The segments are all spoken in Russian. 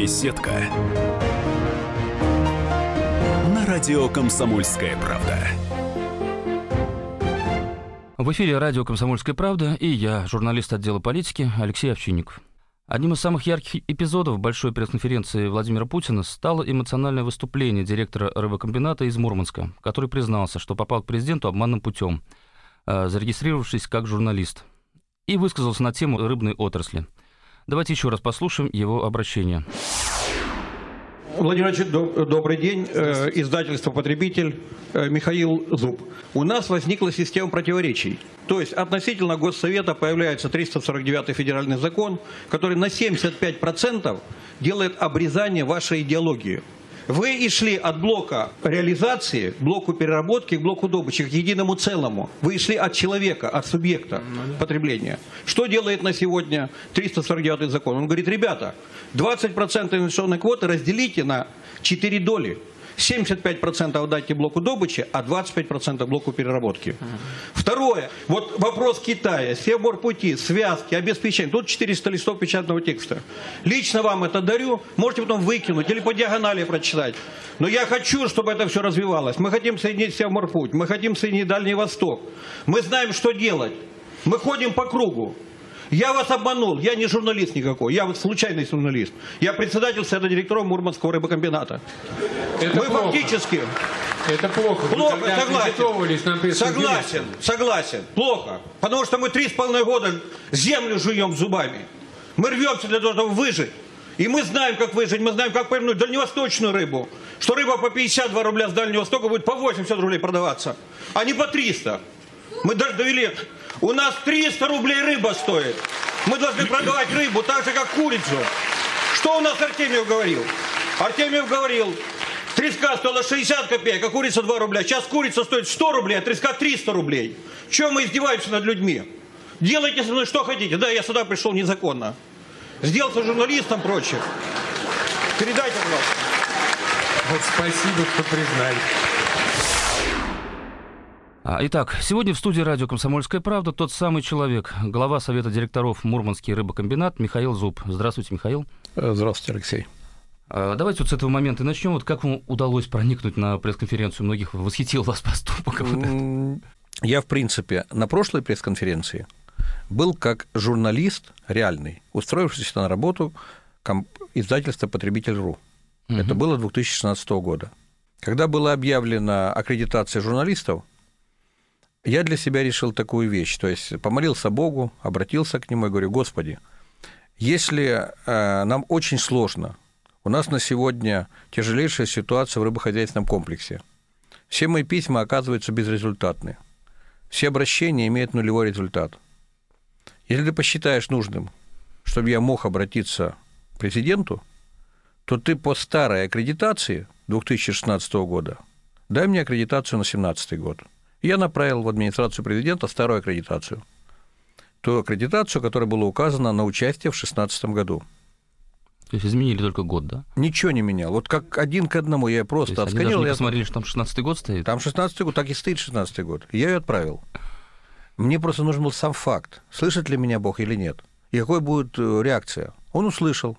Беседка. На радио «Комсомольская правда». В эфире радио «Комсомольская правда» и я, журналист отдела политики Алексей Овчинников. Одним из самых ярких эпизодов большой пресс-конференции Владимира Путина стало эмоциональное выступление директора рыбокомбината из Мурманска, который признался, что попал к президенту обманным путем, э, зарегистрировавшись как журналист, и высказался на тему рыбной отрасли. Давайте еще раз послушаем его обращение. Владимир Владимирович, добрый день. Э, издательство «Потребитель», э, Михаил Зуб. У нас возникла система противоречий. То есть относительно Госсовета появляется 349 федеральный закон, который на 75% делает обрезание вашей идеологии. Вы и шли от блока реализации, блоку переработки к блоку добычи, к единому целому. Вы и шли от человека, от субъекта потребления. Что делает на сегодня 349 закон? Он говорит, ребята, 20% инвестиционной квоты разделите на 4 доли. 75% отдайте блоку добычи, а 25% блоку переработки. Второе. Вот вопрос Китая. Пути, связки, обеспечение. Тут 400 листов печатного текста. Лично вам это дарю. Можете потом выкинуть или по диагонали прочитать. Но я хочу, чтобы это все развивалось. Мы хотим соединить Севморпуть. Мы хотим соединить Дальний Восток. Мы знаем, что делать. Мы ходим по кругу. Я вас обманул, я не журналист никакой, я вот случайный журналист. Я председатель совета директоров Мурманского рыбокомбината. Это Мы плохо. фактически... Это плохо. Плохо, согласен. Согласен, согласен. Плохо. Потому что мы три с половиной года землю жуем зубами. Мы рвемся для того, чтобы выжить. И мы знаем, как выжить, мы знаем, как повернуть дальневосточную рыбу. Что рыба по 52 рубля с Дальнего Востока будет по 80 рублей продаваться, а не по 300. Мы даже довели у нас 300 рублей рыба стоит. Мы должны продавать рыбу так же, как курицу. Что у нас Артемьев говорил? Артемьев говорил, треска стоила 60 копеек, а курица 2 рубля. Сейчас курица стоит 100 рублей, а треска 300 рублей. Чем мы издеваемся над людьми? Делайте со мной что хотите. Да, я сюда пришел незаконно. Сделался журналистом прочее. Передайте, пожалуйста. Вот спасибо, что признали. А, итак, сегодня в студии радио «Комсомольская правда» тот самый человек, глава Совета директоров Мурманский рыбокомбинат Михаил Зуб. Здравствуйте, Михаил. Э, здравствуйте, Алексей. А, давайте вот с этого момента начнем. Вот как вам удалось проникнуть на пресс-конференцию? Многих восхитил вас поступок. Я, в принципе, на прошлой пресс-конференции был как журналист реальный, устроившийся на работу издательства «Потребитель.ру». Угу. Это было 2016 года. Когда была объявлена аккредитация журналистов, я для себя решил такую вещь, то есть помолился Богу, обратился к Нему и говорю, Господи, если э, нам очень сложно, у нас на сегодня тяжелейшая ситуация в рыбохозяйственном комплексе, все мои письма оказываются безрезультатны, все обращения имеют нулевой результат. Если ты посчитаешь нужным, чтобы я мог обратиться к президенту, то ты по старой аккредитации 2016 года дай мне аккредитацию на 2017 год – я направил в администрацию президента старую аккредитацию. Ту аккредитацию, которая была указана на участие в 2016 году. То есть изменили только год, да? Ничего не менял. Вот как один к одному я просто отсканировал. Они не посмотрели, что там 16 год стоит? Там 16 год, так и стоит 16 год. Я ее отправил. Мне просто нужен был сам факт, слышит ли меня Бог или нет, и какой будет э, реакция. Он услышал,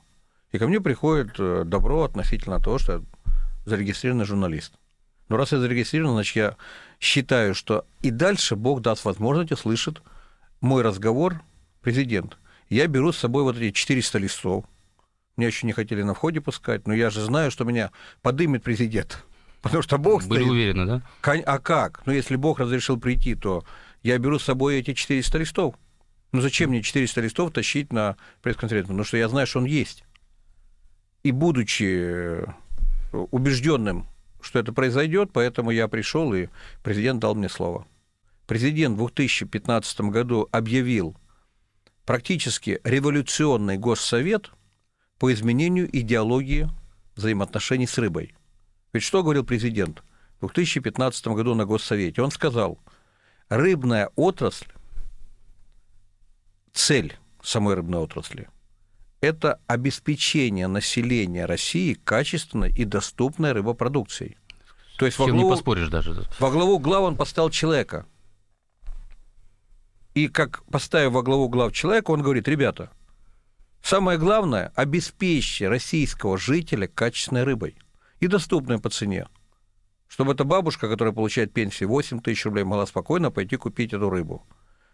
и ко мне приходит э, добро относительно того, что я зарегистрированный журналист. Но раз я зарегистрирован, значит, я считаю, что и дальше Бог даст возможность, услышит мой разговор президент. Я беру с собой вот эти 400 листов. Меня еще не хотели на входе пускать, но я же знаю, что меня подымет президент. Потому что Бог Были стоит. уверены, да? А как? Ну, если Бог разрешил прийти, то я беру с собой эти 400 листов. Ну, зачем мне 400 листов тащить на пресс-конференцию? Потому что я знаю, что он есть. И будучи убежденным что это произойдет, поэтому я пришел, и президент дал мне слово. Президент в 2015 году объявил практически революционный госсовет по изменению идеологии взаимоотношений с рыбой. Ведь что говорил президент в 2015 году на госсовете? Он сказал, рыбная отрасль, цель самой рыбной отрасли – это обеспечение населения России качественной и доступной рыбопродукцией. То есть во главу, не поспоришь даже. Во главу глав он поставил человека. И как поставив во главу глав человека, он говорит, ребята, Самое главное – обеспечьте российского жителя качественной рыбой и доступной по цене. Чтобы эта бабушка, которая получает пенсию 8 тысяч рублей, могла спокойно пойти купить эту рыбу.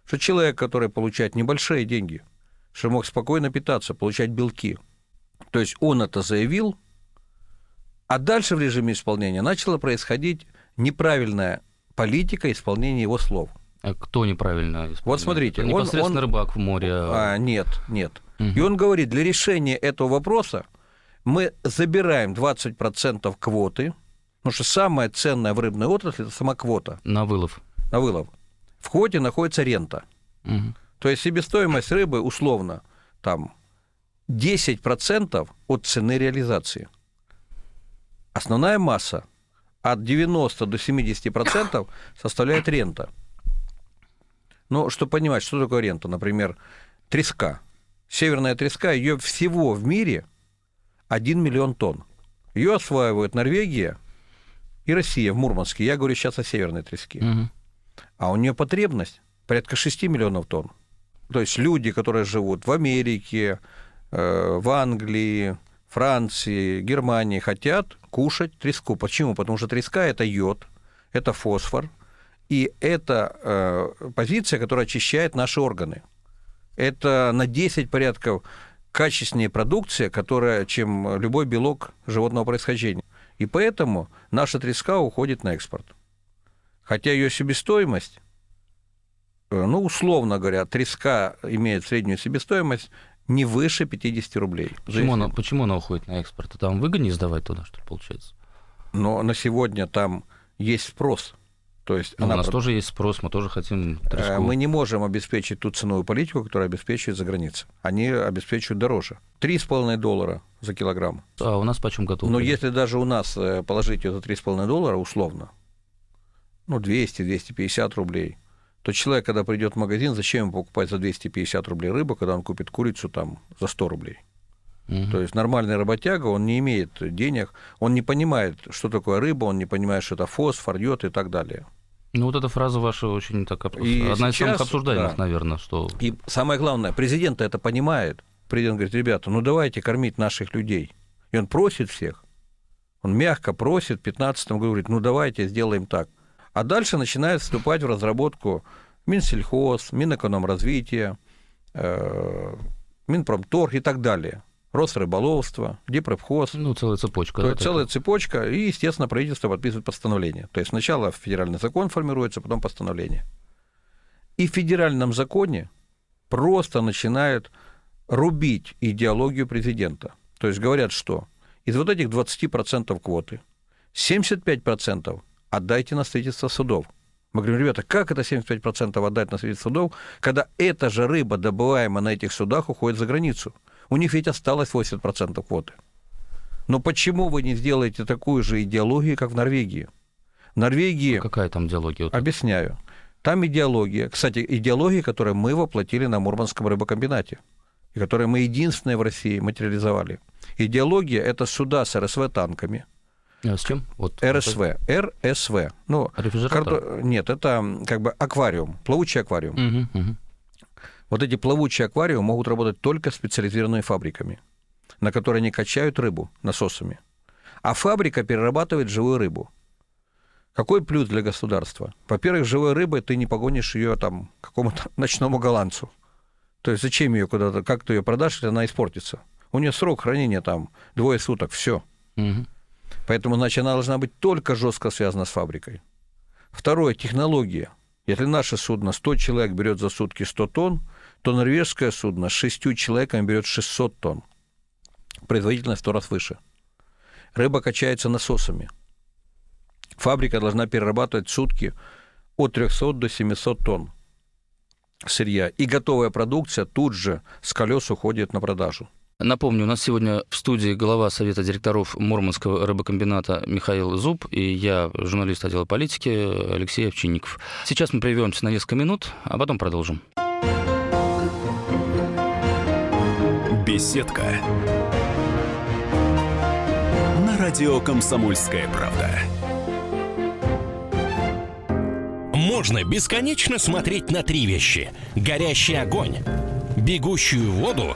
Что человек, который получает небольшие деньги, что мог спокойно питаться, получать белки. То есть он это заявил, а дальше в режиме исполнения начала происходить неправильная политика исполнения его слов. А кто неправильно исполняет? Вот смотрите, Это он- непосредственно он- рыбак в море. А, нет, нет. Мгм. И он говорит, для решения этого вопроса мы забираем 20% квоты, потому что самое ценное в рыбной отрасли – это сама квота На вылов. на вылов. В квоте находится рента. Мгм. То есть себестоимость рыбы условно там 10% от цены реализации. Основная масса от 90 до 70% составляет рента. Но чтобы понимать, что такое рента, например, треска. Северная треска, ее всего в мире 1 миллион тонн. Ее осваивают Норвегия и Россия в Мурманске. Я говорю сейчас о северной треске Мгм. а у нее потребность порядка 6 миллионов тонн. То есть люди, которые живут в Америке, э, в Англии, Франции, Германии, хотят кушать треску. Почему? Потому что треска – это йод, это фосфор, и это э, позиция, которая очищает наши органы. Это на 10 порядков качественнее продукция, которая, чем любой белок животного происхождения. И поэтому наша треска уходит на экспорт. Хотя ее себестоимость, ну, условно говоря, треска имеет среднюю себестоимость не выше 50 рублей. Почему она, почему она уходит на экспорт? А Там выгоднее сдавать туда, что ли, получается? Но на сегодня там есть спрос. То есть Ну, у она нас прод- тоже есть спрос, мы тоже хотим Э, треску. мы не можем обеспечить ту ценовую политику, которую обеспечивают за границей. Они обеспечивают дороже. 3,5 доллара за килограмм. А у нас почем готов? Но если даже у нас э, положить за 3,5 доллара условно, ну, 200-250 рублей, то человек, когда придет в магазин, зачем ему покупать за 250 рублей рыбу, когда он купит курицу там за 100 рублей? Мгм. То есть нормальный работяга, он не имеет денег, он не понимает, что такое рыба, он не понимает, что это фосфор, йод и так далее. Ну, вот эта фраза ваша очень так... об- И Одна из самых сейчас, обсуждаемых, да. наверное, что... И самое главное, президент это понимает. Президент говорит, ребята, ну давайте кормить наших людей. И он просит всех. Он мягко просит, в 15 году говорит, ну давайте сделаем так. А дальше начинает вступать в разработку Минсельхоз, Минэкономразвития, э, Минпромторг и так далее. Росрыболовство, Депрепхоз. Ну, целая цепочка. То да, есть такая. целая цепочка, и, естественно, правительство подписывает постановление. То есть сначала федеральный закон формируется, потом постановление. И в федеральном законе просто начинают рубить идеологию президента. То есть говорят, что из вот этих 20% квоты 75% отдайте на строительство судов. Мы говорим, ребята, как это 75% отдать на строительство судов, когда эта же рыба, добываемая на этих судах, уходит за границу? У них ведь осталось 80% квоты. Но почему вы не сделаете такую же идеологию, как в Норвегии? В Норвегии, Какая там? Вот объясняю, там идеология, кстати, идеология, которую мы воплотили на Мурманском рыбокомбинате, и которую мы единственные в России материализовали. Идеология – это суда с РСВ-танками, А с чем? Вот. РСВ, РСВ. Ну, Рефрижератор? Нет, это как бы аквариум, плавучий аквариум. Мгм, мгм. Вот эти плавучие аквариумы могут работать только специализированными фабриками, на которые они качают рыбу насосами. А фабрика перерабатывает живую рыбу. Какой плюс для государства? Во-первых, живой рыбой ты не погонишь ее там какому-то ночному голландцу. То есть зачем ее куда-то, как ты ее продашь, если она испортится? У нее срок хранения там двое суток, все. Мгм. Поэтому, значит, она должна быть только жестко связана с фабрикой. Второе, технология. Если наше судно 100 человек берет за сутки 100 тонн, то норвежское судно с 6 человеками берет 600 тонн. Производительность в 100 раз выше. Рыба качается насосами. Фабрика должна перерабатывать сутки от 300 до 700 тонн сырья. И готовая продукция тут же с колес уходит на продажу. Напомню, у нас сегодня в студии глава Совета директоров Мурманского рыбокомбината Михаил Зуб и я, журналист отдела политики Алексей Овчинников. Сейчас мы прервемся на несколько минут, а потом продолжим. Беседка. На радио «Комсомольская правда». Можно бесконечно смотреть на три вещи. Горящий огонь, бегущую воду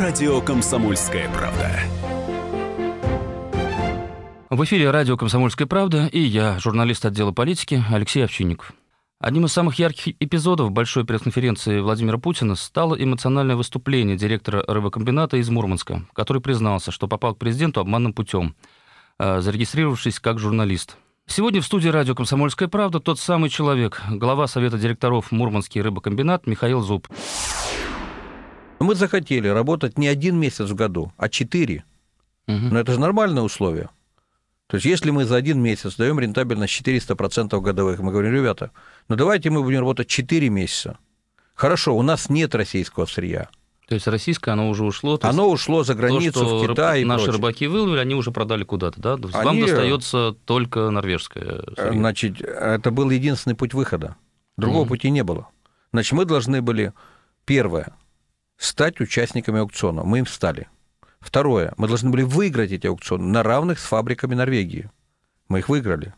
Радио «Комсомольская правда». В эфире радио «Комсомольская правда» и я, журналист отдела политики Алексей Овчинников. Одним из самых ярких эпизодов большой пресс-конференции Владимира Путина стало эмоциональное выступление директора рыбокомбината из Мурманска, который признался, что попал к президенту обманным путем, э, зарегистрировавшись как журналист. Сегодня в студии радио «Комсомольская правда» тот самый человек, глава Совета директоров Мурманский рыбокомбинат Михаил Зуб. Мы захотели работать не один месяц в году, а четыре. Но это же нормальное условие. То есть если мы за один месяц даем рентабельность 400% годовых, мы говорим, ребята, ну давайте мы будем работать 4 месяца. Хорошо, у нас нет российского сырья. То есть российское, оно уже ушло? Оно есть ушло за границу, то, что в Китай и наши прочее. рыбаки выловили, они уже продали куда-то, да? То есть Вам Они- достается только норвежское Э, сырье. Значит, это был единственный путь выхода. Другого пути не было. Значит, мы должны были, первое, стать участниками аукциона. Мы им стали. Второе, мы должны были выиграть эти аукционы на равных с фабриками Норвегии. Мы их выиграли.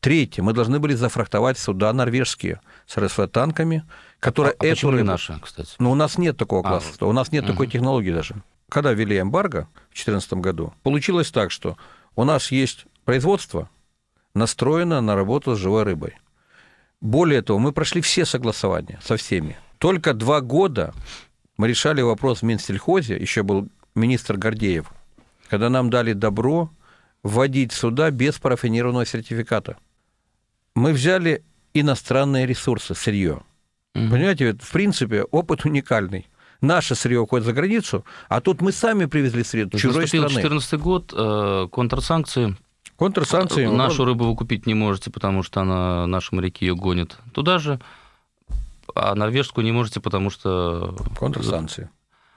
Третье, мы должны были зафрахтовать суда норвежские с РСВ-танками, которые а эту почему не рыбу- наши, кстати? Но у нас нет такого А, класса, у нас нет такой технологии даже. Когда ввели эмбарго в 2014 году, получилось так, что у нас есть производство, настроено на работу с живой рыбой. Более того, мы прошли все согласования со всеми. Только два года мы решали вопрос в Минсельхозе, еще был министр Гордеев, когда нам дали добро вводить суда без парафинированного сертификата. Мы взяли иностранные ресурсы, сырье. Понимаете, ведь, в принципе, опыт уникальный. Наше сырье уходит за границу, а тут мы сами привезли сырье То чужой страны. 2014 год, э, контрсанкции. Контрсанкции. Нашу рыбу вы купить не можете, потому что она, наши моряки ее гонят туда же, а норвежскую не можете, потому что... Контрсанкции.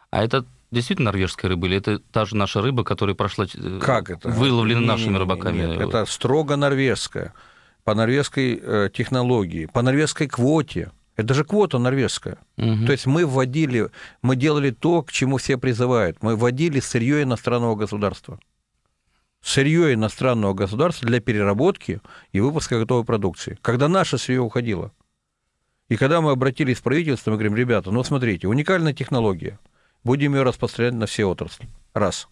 А это действительно норвежская рыба, или это та же наша рыба, которая прошла... э, Как это? Выловлена Не-не-не, нашими рыбаками? Нет, это строго норвежская, по норвежской э, технологии, по норвежской квоте. Это же квота норвежская. Мгм. То есть мы вводили, мы делали то, к чему все призывают. Мы вводили сырье иностранного государства. Сырье иностранного государства для переработки и выпуска готовой продукции. Когда наше сырье уходило. И когда мы обратились в правительство, мы говорим, ребята, ну смотрите, уникальная технология. Будем ее распространять на все отрасли. Раз.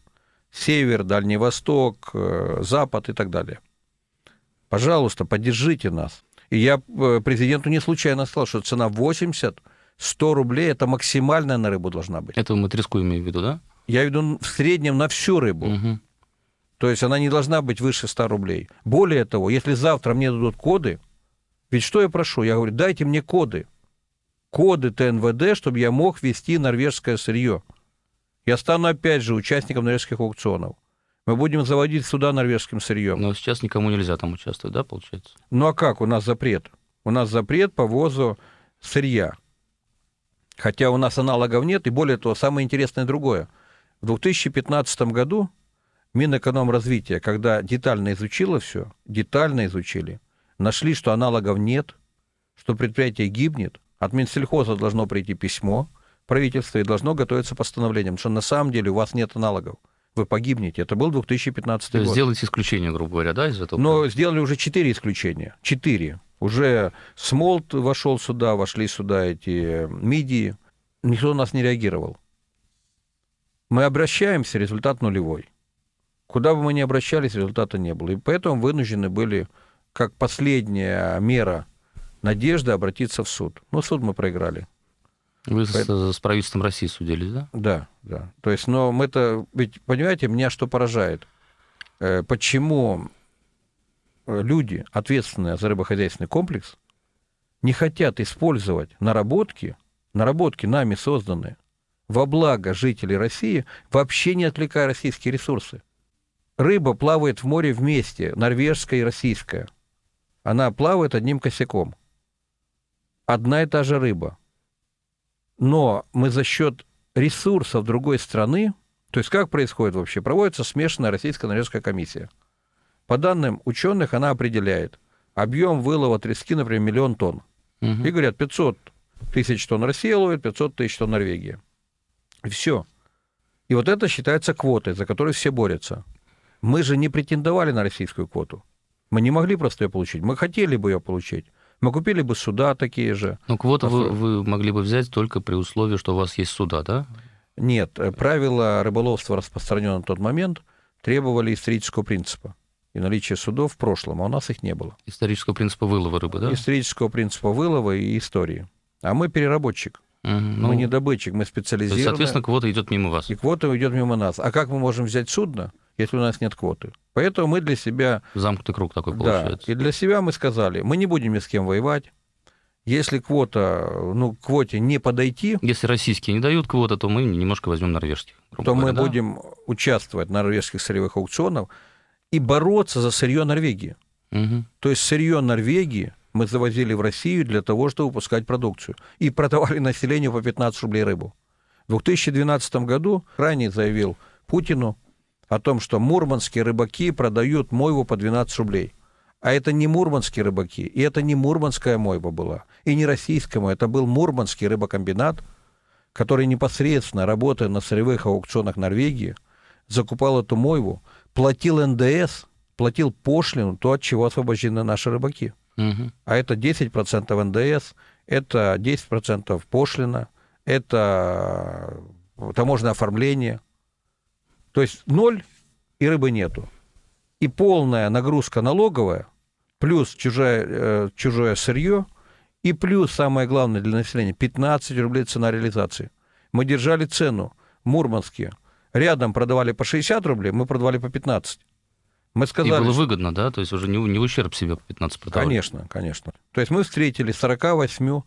Север, Дальний Восток, э, Запад и так далее. Пожалуйста, поддержите нас. И я э, президенту не случайно сказал, что цена 80, 100 рублей – это максимальная на рыбу должна быть. Это мы треску имеем в виду, да? Я веду в среднем на всю рыбу. Мгм. То есть она не должна быть выше 100 рублей. Более того, если завтра мне дадут коды, ведь что я прошу? Я говорю, дайте мне коды. Коды ТНВД, чтобы я мог вести норвежское сырье. Я стану опять же участником норвежских аукционов. Мы будем заводить сюда норвежским сырьем. Но сейчас никому нельзя там участвовать, да, получается? Ну а как? У нас запрет. У нас запрет по ввозу сырья. Хотя у нас аналогов нет, и более того, самое интересное другое. В 2015 году Минэкономразвития, когда детально изучило все, детально изучили, нашли, что аналогов нет, что предприятие гибнет, от Минсельхоза должно прийти письмо правительства и должно готовиться постановление, потому что на самом деле у вас нет аналогов. Вы погибнете. Это был 2015 То год. сделайте исключение, грубо говоря, да, из этого? Но сделали уже четыре исключения. Четыре. Уже Смолт вошел сюда, вошли сюда эти мидии. Никто на нас не реагировал. Мы обращаемся, результат нулевой. Куда бы мы ни обращались, результата не было. И поэтому вынуждены были, как последняя мера надежды, обратиться в суд. Ну, суд мы проиграли. Вы с, с правительством России судились, да? Да, да. То есть, но мы-то, ведь, понимаете, меня что поражает? Э, Почему э, люди, ответственные за рыбохозяйственный комплекс, не хотят использовать наработки, наработки нами созданные, во благо жителей России, вообще не отвлекая российские ресурсы. Рыба плавает в море вместе, норвежская и российская. Она плавает одним косяком. Одна и та же рыба. Но мы за счет ресурсов другой страны, то есть как происходит вообще? Проводится смешанная российско-норвежская комиссия. По данным ученых, она определяет объем вылова трески, например, миллион тонн. Мгм. И говорят, 500 тысяч тонн Россия ловит, 500 тысяч тонн Норвегия. И все. И вот это считается квотой, за которую все борются. Мы же не претендовали на российскую квоту. Мы не могли просто ее получить. Мы хотели бы ее получить. Мы купили бы суда такие же. Ну, квоту вы, вы могли бы взять только при условии, что у вас есть суда, да? Нет, э, правила рыболовства, распространенные на тот момент, требовали исторического принципа и наличия судов в прошлом, а у нас их не было. Исторического принципа вылова рыбы, да? Исторического принципа вылова и истории. А мы переработчик, Мгм. Ну, мы не добытчик, мы то есть, соответственно, квота идет мимо вас. И квота идет мимо нас. А как мы можем взять судно, если у нас нет квоты? Поэтому мы для себя, Замкнутый круг такой да, получается. и для себя мы сказали, мы не будем ни с кем воевать. Если квота, ну, к квоте не подойти, Если российские не дают квоты, то мы немножко возьмем норвежских. то мы говоря, да? будем участвовать на норвежских сырьевых аукционах и бороться за сырье Норвегии. Мгм. То есть сырье Норвегии мы завозили в Россию для того, чтобы выпускать продукцию. И продавали населению по 15 рублей рыбу. В 2012 году ранее заявил Путину о том, что мурманские рыбаки продают мойву по 12 рублей. А это не мурманские рыбаки, и это не мурманская мойва была, и не российская мойва, это был мурманский рыбокомбинат, который непосредственно, работая на сырьевых аукционах Норвегии, закупал эту мойву, платил НДС, платил пошлину, то, от чего освобождены наши рыбаки. Мгм. А это 10% НДС, это 10% пошлина, это таможенное оформление. То есть ноль и рыбы нету. И полная нагрузка налоговая, плюс чужое, э, чужое сырье, и плюс, самое главное для населения, 15 рублей цена реализации. Мы держали цену мурманские. Рядом продавали по 60 рублей, мы продавали по 15. Мы И сказали, было что- выгодно, да? То есть уже не, не в ущерб себе по 15 продавали. Конечно, конечно. То есть мы встретили 48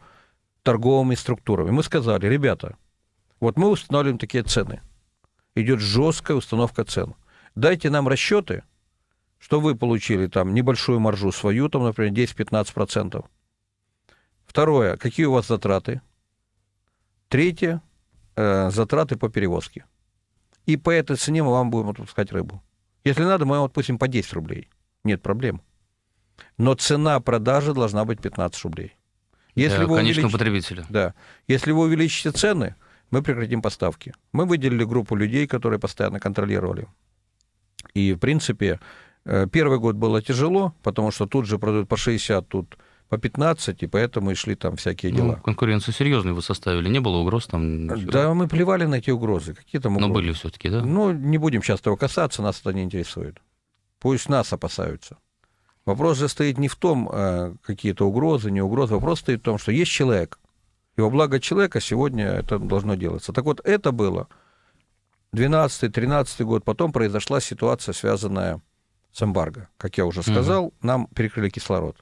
торговыми структурами. Мы сказали, ребята, вот мы устанавливаем такие цены. Идет жесткая установка цен. Дайте нам расчеты, что вы получили там небольшую маржу свою, там, например, 10-15%. Второе, какие у вас затраты? Третье, э, затраты по перевозке. И по этой цене мы вам будем отпускать рыбу. Если надо, мы вам отпустим по 10 рублей. Нет проблем. Но цена продажи должна быть 15 рублей. Если Для вы увеличите- потребителя. да. Если вы увеличите цены, мы прекратим поставки. Мы выделили группу людей, которые постоянно контролировали. И, в принципе, э, первый год было тяжело, потому что тут же продают по 60, тут по 15, и поэтому и шли там всякие Ну, дела. конкуренцию серьезную вы составили, не было угроз там? ничего? да, мы плевали на эти угрозы. Какие там Но угрозы? были все-таки, да? Ну, не будем сейчас этого касаться, нас это не интересует. Пусть нас опасаются. Вопрос же стоит не в том, э, какие-то угрозы, не угрозы. Вопрос стоит в том, что есть человек. И во благо человека сегодня это должно делаться. Так вот, это было 12-13 год. Потом произошла ситуация, связанная с эмбарго. Как я уже сказал, нам перекрыли кислород.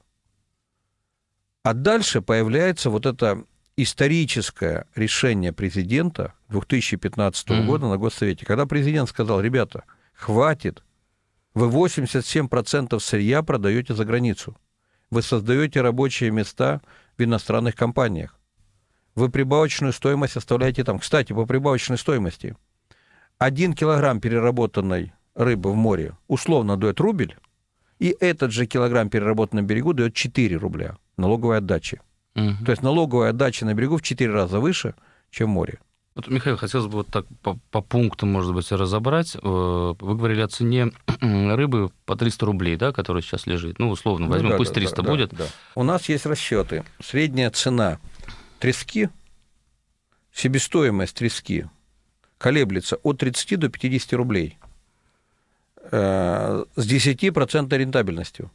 А дальше появляется вот это историческое решение президента 2015 Мгм. года на Госсовете, когда президент сказал, ребята, хватит, вы 87% сырья продаете за границу, вы создаете рабочие места в иностранных компаниях, вы прибавочную стоимость оставляете там. Кстати, по прибавочной стоимости, один килограмм переработанной рыбы в море условно дает рубль, и этот же килограмм переработанный на берегу дает 4 рубля налоговой отдачи. Мгм. То есть налоговая отдача на берегу в 4 раза выше, чем в море. Вот, Михаил, хотелось бы вот так по, по пунктам, может быть, разобрать. Э, Вы говорили о цене рыбы по 300 рублей, да, которая сейчас лежит. Ну, условно, возьмем, Ну да, пусть да, 300 да, будет. да, да. У нас есть расчеты. Средняя цена трески, себестоимость трески колеблется от 30 до 50 рублей э, с 10% рентабельностью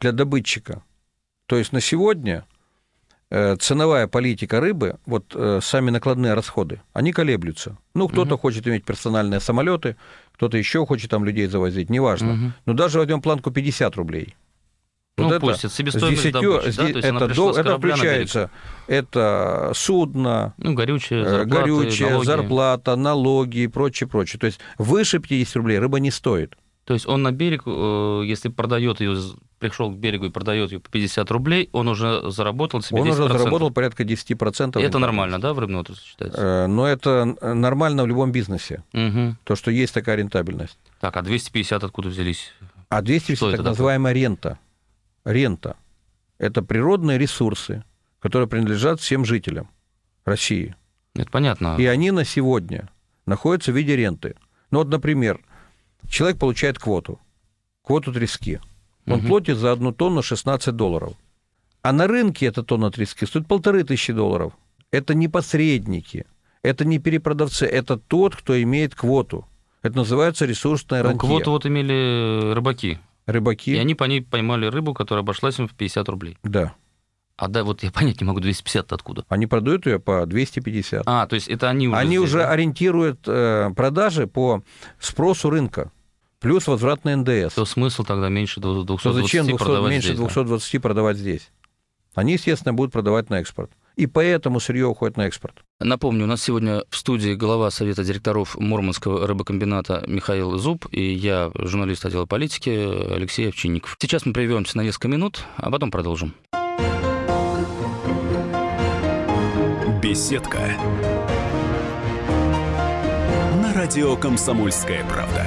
для добытчика. То есть на сегодня э, ценовая политика рыбы, вот э, сами накладные расходы, они колеблются. Ну, кто-то хочет иметь персональные самолеты, кто-то еще хочет там людей завозить, неважно. Мгм. Но даже возьмем планку 50 рублей. Ну, Вот пусть, это себестоимость с 10, добычи, да, то есть она это, пришла до- с это корабля на берег. включается, это судно, Ну, горючее, э, зарплаты, горючее, налоги. зарплата, налоги и прочее, прочее. То есть выше 50 рублей рыба не стоит. То есть он на берег, э, если продает ее, пришел к берегу и продает ее по 50 рублей, он уже заработал себе Он 10%. уже заработал порядка 10%. И это нормально, да, в рыбной отрасли считается? Э, Но это нормально в любом бизнесе, Мгм. то, что есть такая рентабельность. Так, а 250 откуда взялись? А 200 Что так это такое? называемая рента. Рента – это природные ресурсы, которые принадлежат всем жителям России. Это понятно. И они на сегодня находятся в виде ренты. Ну вот, например, человек получает квоту, квоту трески. Он Мгм. платит за одну тонну 16 долларов. А на рынке эта тонна трески стоит полторы тысячи долларов. Это не посредники, это не перепродавцы, это тот, кто имеет квоту. Это называется ресурсная Ну, рантье. квоту вот имели рыбаки. Рыбаки, И они по ней поймали рыбу, которая обошлась им в 50 рублей. да, А да, вот я понять не могу, 250 откуда? они продают ее по 250. А, то есть это они уже Они здесь, уже да? ориентируют э, продажи по спросу рынка, плюс возвратный НДС. То смысл тогда меньше 220 то зачем 200 продавать меньше здесь, да? 220 продавать здесь? Они, естественно, будут продавать на экспорт. И поэтому сырье уходит на экспорт. Напомню, у нас сегодня в студии глава Совета директоров Мурманского рыбокомбината Михаил Зуб и я, журналист отдела политики Алексей Овчинников. Сейчас мы прервемся на несколько минут, а потом продолжим. Беседка. На радио «Комсомольская правда».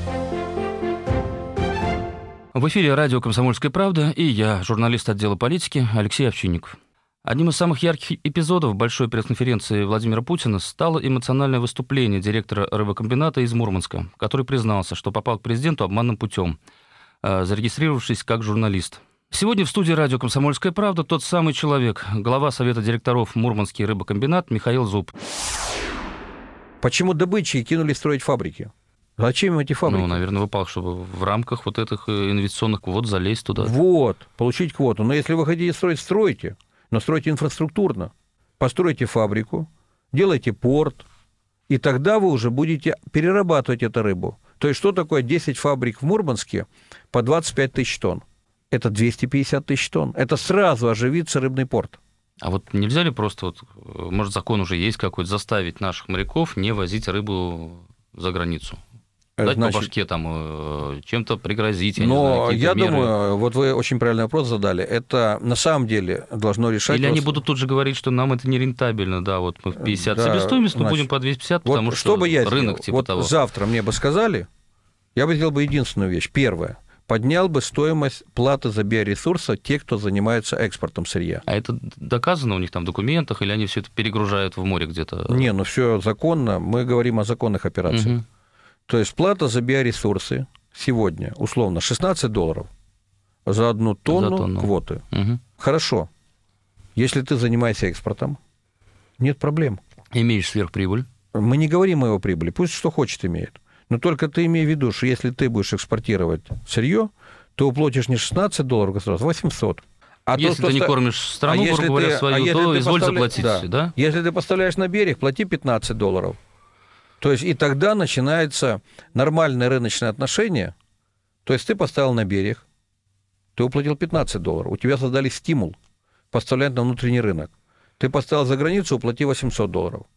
В эфире радио «Комсомольская правда» и я, журналист отдела политики Алексей Овчинников. Одним из самых ярких эпизодов большой пресс-конференции Владимира Путина стало эмоциональное выступление директора рыбокомбината из Мурманска, который признался, что попал к президенту обманным путем, э, зарегистрировавшись как журналист. Сегодня в студии радио «Комсомольская правда» тот самый человек, глава Совета директоров Мурманский рыбокомбинат Михаил Зуб. Почему добытчики кинули строить фабрики? Зачем им эти фабрики? Ну, наверное, выпал, чтобы в рамках вот этих э, инвестиционных квот залезть туда. Вот, получить квоту. Но если вы хотите строить, стройте. Но стройте инфраструктурно. Постройте фабрику, делайте порт, и тогда вы уже будете перерабатывать эту рыбу. То есть что такое 10 фабрик в Мурманске по 25 тысяч тонн? Это 250 тысяч тонн. Это сразу оживится рыбный порт. А вот нельзя ли просто, вот, э, может, закон уже есть какой-то, заставить наших моряков не возить рыбу за границу? Э, Дать значит, по башке там, э, чем-то пригрозить, я не Но знаю, какие-то я меры. думаю, вот вы очень правильный вопрос задали. Это на самом деле должно решать... Или они вас- будут тут же говорить, что нам это не рентабельно, да, вот мы в 50 Да, себестоимость, мы значит, будем по 250, Вот потому что что я рынок сделал? типа вот того. завтра мне бы сказали, я бы сделал бы единственную вещь. Первое. Поднял бы стоимость платы за биоресурсы те, кто занимается экспортом сырья. А это доказано у них там в документах, или они все это перегружают в море где-то? Не, ну все законно. Мы говорим о законных операциях. Мгм. То есть плата за биоресурсы сегодня, условно, 16 долларов за одну тонну, тонну. квоты. Мгм. Хорошо. Если ты занимаешься экспортом, нет проблем. Имеешь сверхприбыль. Мы не говорим о его прибыли, пусть что хочет имеет. Но только ты имей в виду, что если ты будешь экспортировать сырье, то уплатишь не 16 долларов государству, а 800. А то, если что ты не кормишь страну, а грубо если говоря, ты- а свою, если то ты изволь заплатить, да. да? Если ты поставляешь на берег, плати 15 долларов. То есть и тогда начинается нормальное рыночное отношение. То есть ты поставил на берег, ты уплатил 15 долларов, у тебя создали стимул поставлять на внутренний рынок. Ты поставил за границу, уплати 800 долларов.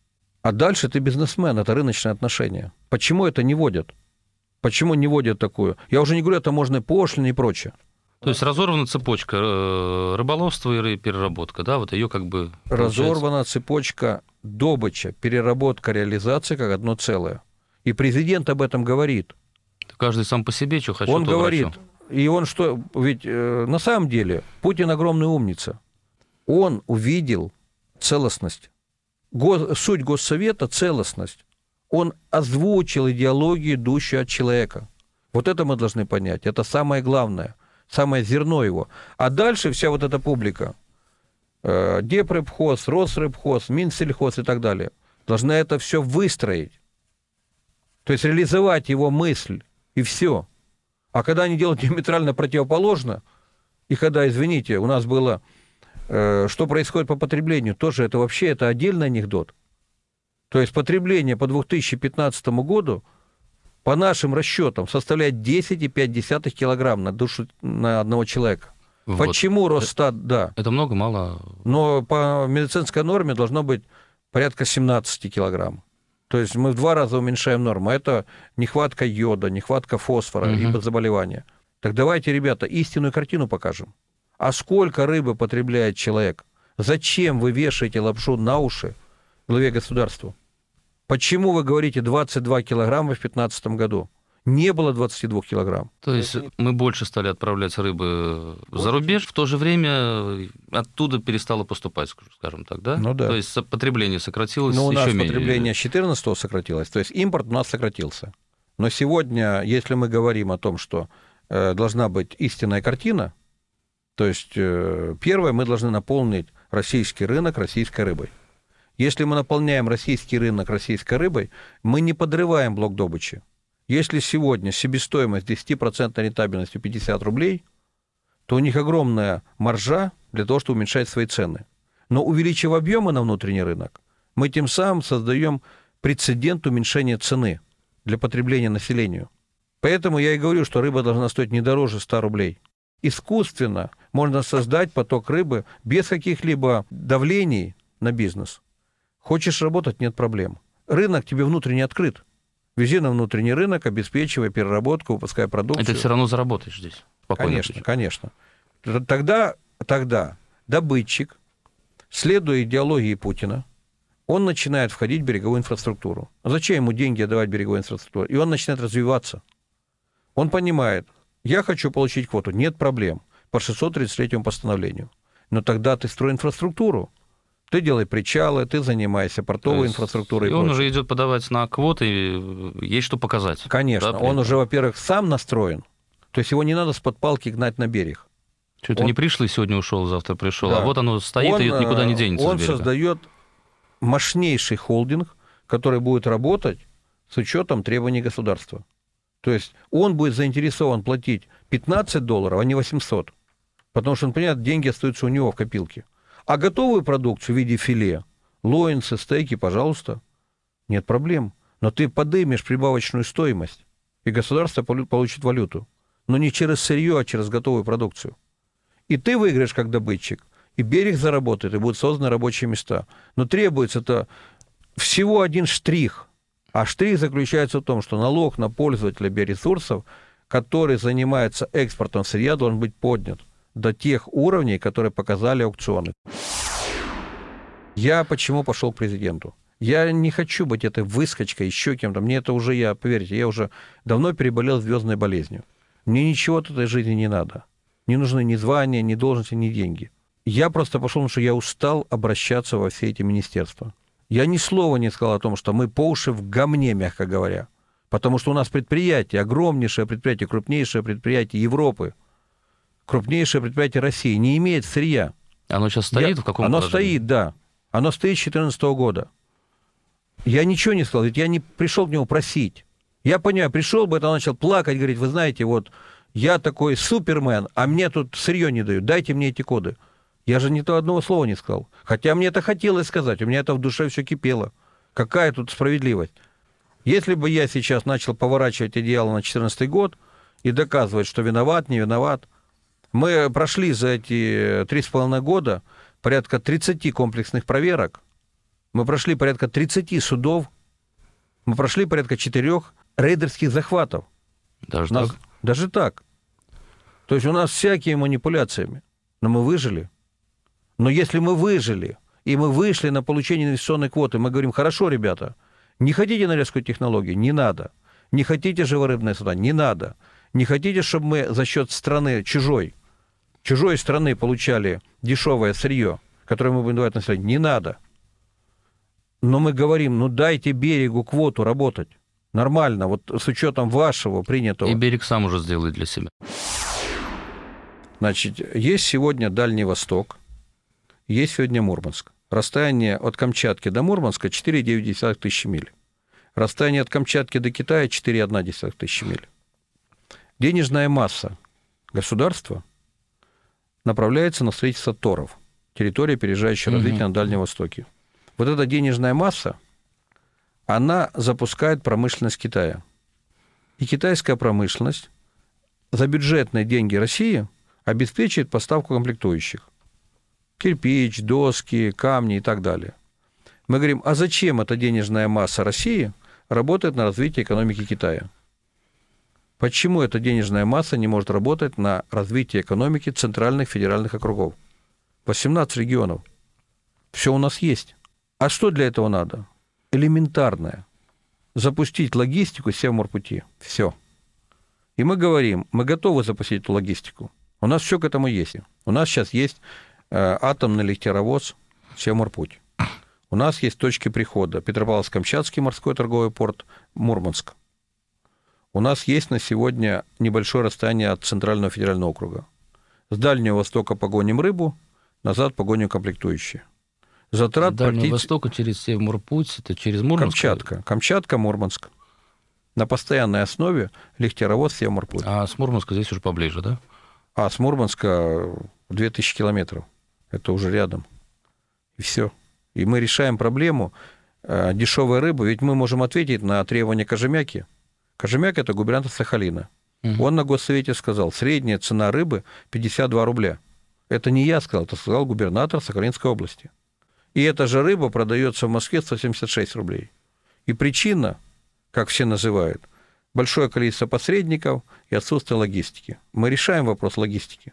А дальше ты бизнесмен, это рыночное отношение. Почему это не вводят? Почему не вводят такую? Я уже не говорю о таможенной пошлине и прочее. То есть разорвана цепочка э, рыболовства и переработка, да, вот ее как бы... получается- Разорвана цепочка добыча, переработка, реализация как одно целое. И президент об этом говорит. Каждый сам по себе, что хочу, он говорит, врачу. и он что, ведь э, на самом деле Путин огромный умница. Он увидел целостность. Го- суть Госсовета – целостность. Он озвучил идеологию, идущую от человека. Вот это мы должны понять. Это самое главное, самое зерно его. А дальше вся вот эта публика, э, Депрыбхоз, Росрыбхоз, Минсельхоз и так далее, должна это все выстроить. То есть реализовать его мысль, и все. А когда они делают диаметрально противоположно, и когда, извините, у нас было, э, что происходит по потреблению, тоже это вообще это отдельный анекдот. То есть потребление по 2015 году по нашим расчетам составляет 10,5 килограмм на душу на одного человека. Вот. Почему Росстат, да. Это много, мало? Но по медицинской норме должно быть порядка 17 килограмм. То есть мы в два раза уменьшаем норму. Это нехватка йода, нехватка фосфора, Мгм. либо заболевания. Так давайте, ребята, истинную картину покажем. А сколько рыбы потребляет человек? Зачем вы вешаете лапшу на уши главе государства? Почему вы говорите 22 килограмма в 2015 году? Не было 22 килограмм. То есть мы больше стали отправлять рыбы за рубеж, в то же время оттуда перестало поступать, скажем так, да? Ну да. То есть потребление сократилось Но у еще нас менее. потребление с 14 сократилось, то есть импорт у нас сократился. Но сегодня, если мы говорим о том, что э, должна быть истинная картина, то есть э, первое, мы должны наполнить российский рынок российской рыбой. Если мы наполняем российский рынок российской рыбой, мы не подрываем блок добычи. Если сегодня себестоимость 10% рентабельностью 50 рублей, то у них огромная маржа для того, чтобы уменьшать свои цены. Но увеличив объемы на внутренний рынок, мы тем самым создаем прецедент уменьшения цены для потребления населению. Поэтому я и говорю, что рыба должна стоить не дороже 100 рублей. Искусственно можно создать поток рыбы без каких-либо давлений на бизнес. Хочешь работать, нет проблем. Рынок тебе внутренне открыт. Вези на внутренний рынок, обеспечивая переработку, выпуская продукцию. Это все равно заработаешь здесь. Спокойно Конечно, отвечу. конечно. Тогда, тогда добытчик, следуя идеологии Путина, он начинает входить в береговую инфраструктуру. А зачем ему деньги отдавать береговой инфраструктуре? И он начинает развиваться. Он понимает, я хочу получить квоту, нет проблем, по 633 постановлению. Но тогда ты строй инфраструктуру. Ты делай причалы, ты занимайся То портовой есть инфраструктурой. И и он прочее. уже идет подавать на квоты, и есть что показать. Конечно, Да, он уже, во-первых, сам настроен. То есть его не надо с под палки гнать на берег. Что-то он- не пришли, сегодня ушел, завтра пришел. Да. А вот оно стоит Он, и никуда не э, денется. Он создает мощнейший холдинг, который будет работать с учетом требований государства. То есть он будет заинтересован платить 15 долларов, а не 800. Потому что он понимает, деньги остаются у него в копилке. А готовую продукцию в виде филе, лоинсы, стейки, пожалуйста, нет проблем. Но ты подымешь прибавочную стоимость, и государство получит валюту. Но не через сырье, а через готовую продукцию. И ты выиграешь как добытчик, и берег заработает, и будут созданы рабочие места. Но требуется-то всего один штрих. А штрих заключается в том, что налог на пользователя биоресурсов, который занимается экспортом сырья, должен быть поднят до тех уровней, которые показали аукционы. Я почему пошел к президенту? Я не хочу быть этой выскочкой, еще кем-то. Мне это уже, я, поверьте, я уже давно переболел звездной болезнью. Мне ничего от этой жизни не надо. Не нужны ни звания, ни должности, ни деньги. Я просто пошел, потому что я устал обращаться во все эти министерства. Я ни слова не сказал о том, что мы по уши в гамне, мягко говоря. Потому что у нас предприятие, огромнейшее предприятие, крупнейшее предприятие Европы, крупнейшее предприятие России не имеет сырья. Оно сейчас стоит Я- в каком Оно положении? стоит, да. Оно стоит с 2014 года. Я ничего не сказал, ведь я не пришел к нему просить. Я понимаю, пришел бы, это начал плакать, говорить, вы знаете, вот я такой супермен, а мне тут сырье не дают, дайте мне эти коды. Я же ни то одного слова не сказал. Хотя мне это хотелось сказать, у меня это в душе все кипело. Какая тут справедливость? Если бы я сейчас начал поворачивать одеяло на 2014 год и доказывать, что виноват, не виноват, мы прошли за эти три с половиной года порядка 30 комплексных проверок, мы прошли порядка 30 судов, мы прошли порядка четырех рейдерских захватов. Даже нас- так? Даже так. То есть у нас всякие манипуляциями, но мы выжили. Но если мы выжили, и мы вышли на получение инвестиционной квоты, мы говорим, хорошо, ребята, не хотите на резкую технологию? Не надо. Не хотите живорыбные суда? Не надо. Не хотите, чтобы мы за счет страны чужой, чужой страны получали дешевое сырье, которое мы будем давать населению? Не надо. Но мы говорим, ну дайте берегу квоту работать. Нормально, вот с учетом вашего принятого. И берег сам уже сделает для себя. Значит, есть сегодня Дальний Восток, есть сегодня Мурманск. Расстояние от Камчатки до Мурманска 4,9 тысячи миль. Расстояние от Камчатки до Китая 4,1 тысячи миль. денежная масса государства направляется на строительство торов, территория, опережающая Мгм. развитие на Дальнем Востоке. Вот эта денежная масса, она запускает промышленность Китая. И китайская промышленность за бюджетные деньги России обеспечивает поставку комплектующих. Кирпич, доски, камни и так далее. Мы говорим, а зачем эта денежная масса России работает на развитие экономики Китая? Почему эта денежная масса не может работать на развитие экономики центральных федеральных округов? 18 регионов. Все у нас есть. А что для этого надо? Элементарное. Запустить логистику Севморпути. Все. И мы говорим, мы готовы запустить эту логистику. У нас все к этому есть. У нас сейчас есть э, атомный легтеровоз Севморпуть. У нас есть точки прихода. Петропавловск-Камчатский морской торговый порт, Мурманск. У нас есть на сегодня небольшое расстояние от Центрального федерального округа. С Дальнего Востока погоним рыбу, назад погоним комплектующие. Затрат С Дальнего практи- Востока через Севморпуть, это через Мурманск. Камчатка. Камчатка, Мурманск. На постоянной основе легтеровоз Севморпуть. А с Мурманска здесь уже поближе, да? А с Мурманска 2000 километров. Это уже рядом. И все. И мы решаем проблему э, дешевой рыбы. Ведь мы можем ответить на требования Кожемяки. Кожемяк – это губернатор Сахалина. Мгм. Он на госсовете сказал, средняя цена рыбы 52 рубля. Это не я сказал, это сказал губернатор Сахалинской области. И эта же рыба продается в Москве 176 рублей. И причина, как все называют, большое количество посредников и отсутствие логистики. Мы решаем вопрос логистики.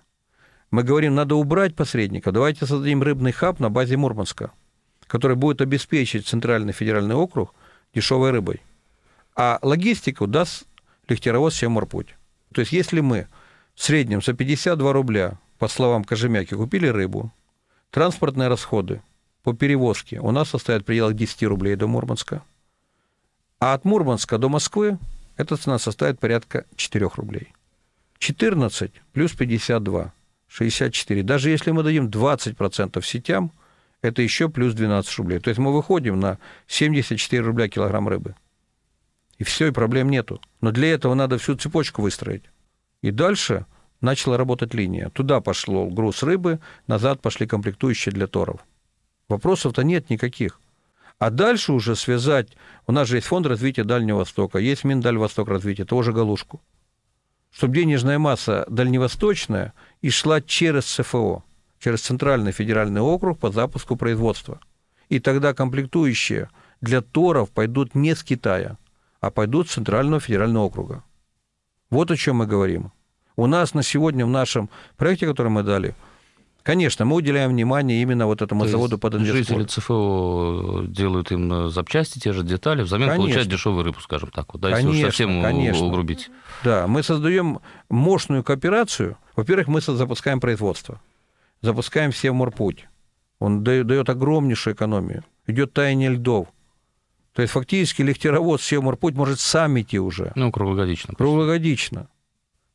Мы говорим, надо убрать посредников, давайте создадим рыбный хаб на базе Мурманска, который будет обеспечить Центральный федеральный округ дешевой рыбой. А логистику даст легтеровоз Севморпуть. То есть если мы в среднем за 52 рубля, по словам Кожемяки, купили рыбу, транспортные расходы по перевозке у нас составят в пределах 10 рублей до Мурманска, а от Мурманска до Москвы эта цена составит порядка 4 рублей. 14 плюс 52, 64. Даже если мы дадим 20% сетям, это еще плюс 12 рублей. То есть мы выходим на 74 рубля килограмм рыбы. И все, и проблем нету. Но для этого надо всю цепочку выстроить. И дальше начала работать линия. Туда пошло груз рыбы, назад пошли комплектующие для торов. Вопросов-то нет никаких. А дальше уже связать... У нас же есть фонд развития Дальнего Востока, есть Миндаль Восток развития, тоже галушку. Чтобы денежная масса дальневосточная и шла через ЦФО, через Центральный федеральный округ по запуску производства. И тогда комплектующие для торов пойдут не с Китая, а пойдут с Центрального федерального округа. Вот о чем мы говорим. У нас на сегодня в нашем проекте, который мы дали, конечно, мы уделяем внимание именно вот этому То заводу под Жители Инвестпорт. ЦФО делают им э, запчасти, те же детали, взамен Конечно. получают дешевую рыбу, скажем так. Вот, да, если уж Конечно, совсем конечно. угрубить. Да, мы создаем мощную кооперацию. Во-первых, мы запускаем производство. Запускаем все в морпуть. Он дает, дает огромнейшую экономию. Идет таяние льдов. То есть фактически легтеровоз Севморпуть может сам идти уже. Ну, круглогодично. Круглогодично.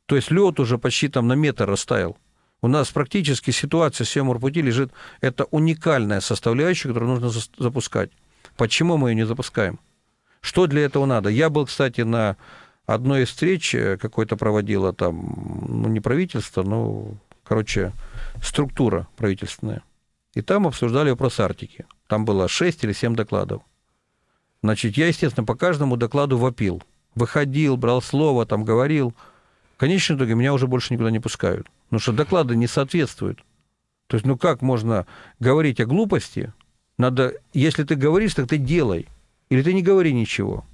То есть лед уже почти там на метр растаял. У нас практически ситуация Севморпути лежит. Это уникальная составляющая, которую нужно запускать. Почему мы ее не запускаем? Что для этого надо? Я был, кстати, на одной из встреч, э, какой-то проводила там, ну, не правительство, но, короче, структура правительственная. И там обсуждали вопрос Арктики. Там было 6 или 7 докладов. Значит, я, естественно, по каждому докладу вопил. Выходил, брал слово, там говорил. В конечном итоге меня уже больше никуда не пускают. Потому что доклады не соответствуют. То есть, ну как можно говорить о глупости? Надо, если ты говоришь, так ты делай. Или ты не говори ничего.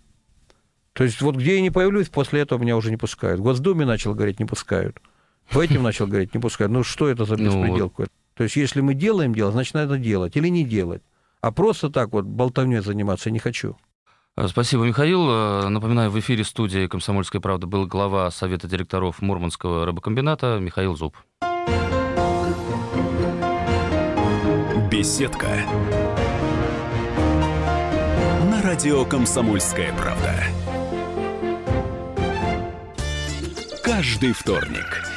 То есть вот где я не появлюсь, после этого меня уже не пускают. В Госдуме начал говорить, не пускают. В этим начал говорить, не пускают. Ну что это за Ну, беспредел какой-то? То есть если мы делаем дело, значит надо делать или не делать. А просто так вот болтовней заниматься не хочу. Э, Спасибо, Михаил. Э, Напоминаю, в эфире студии «Комсомольская правда» был глава Совета директоров Мурманского рыбокомбината Михаил Зуб. Беседка. На радио «Комсомольская правда». Каждый вторник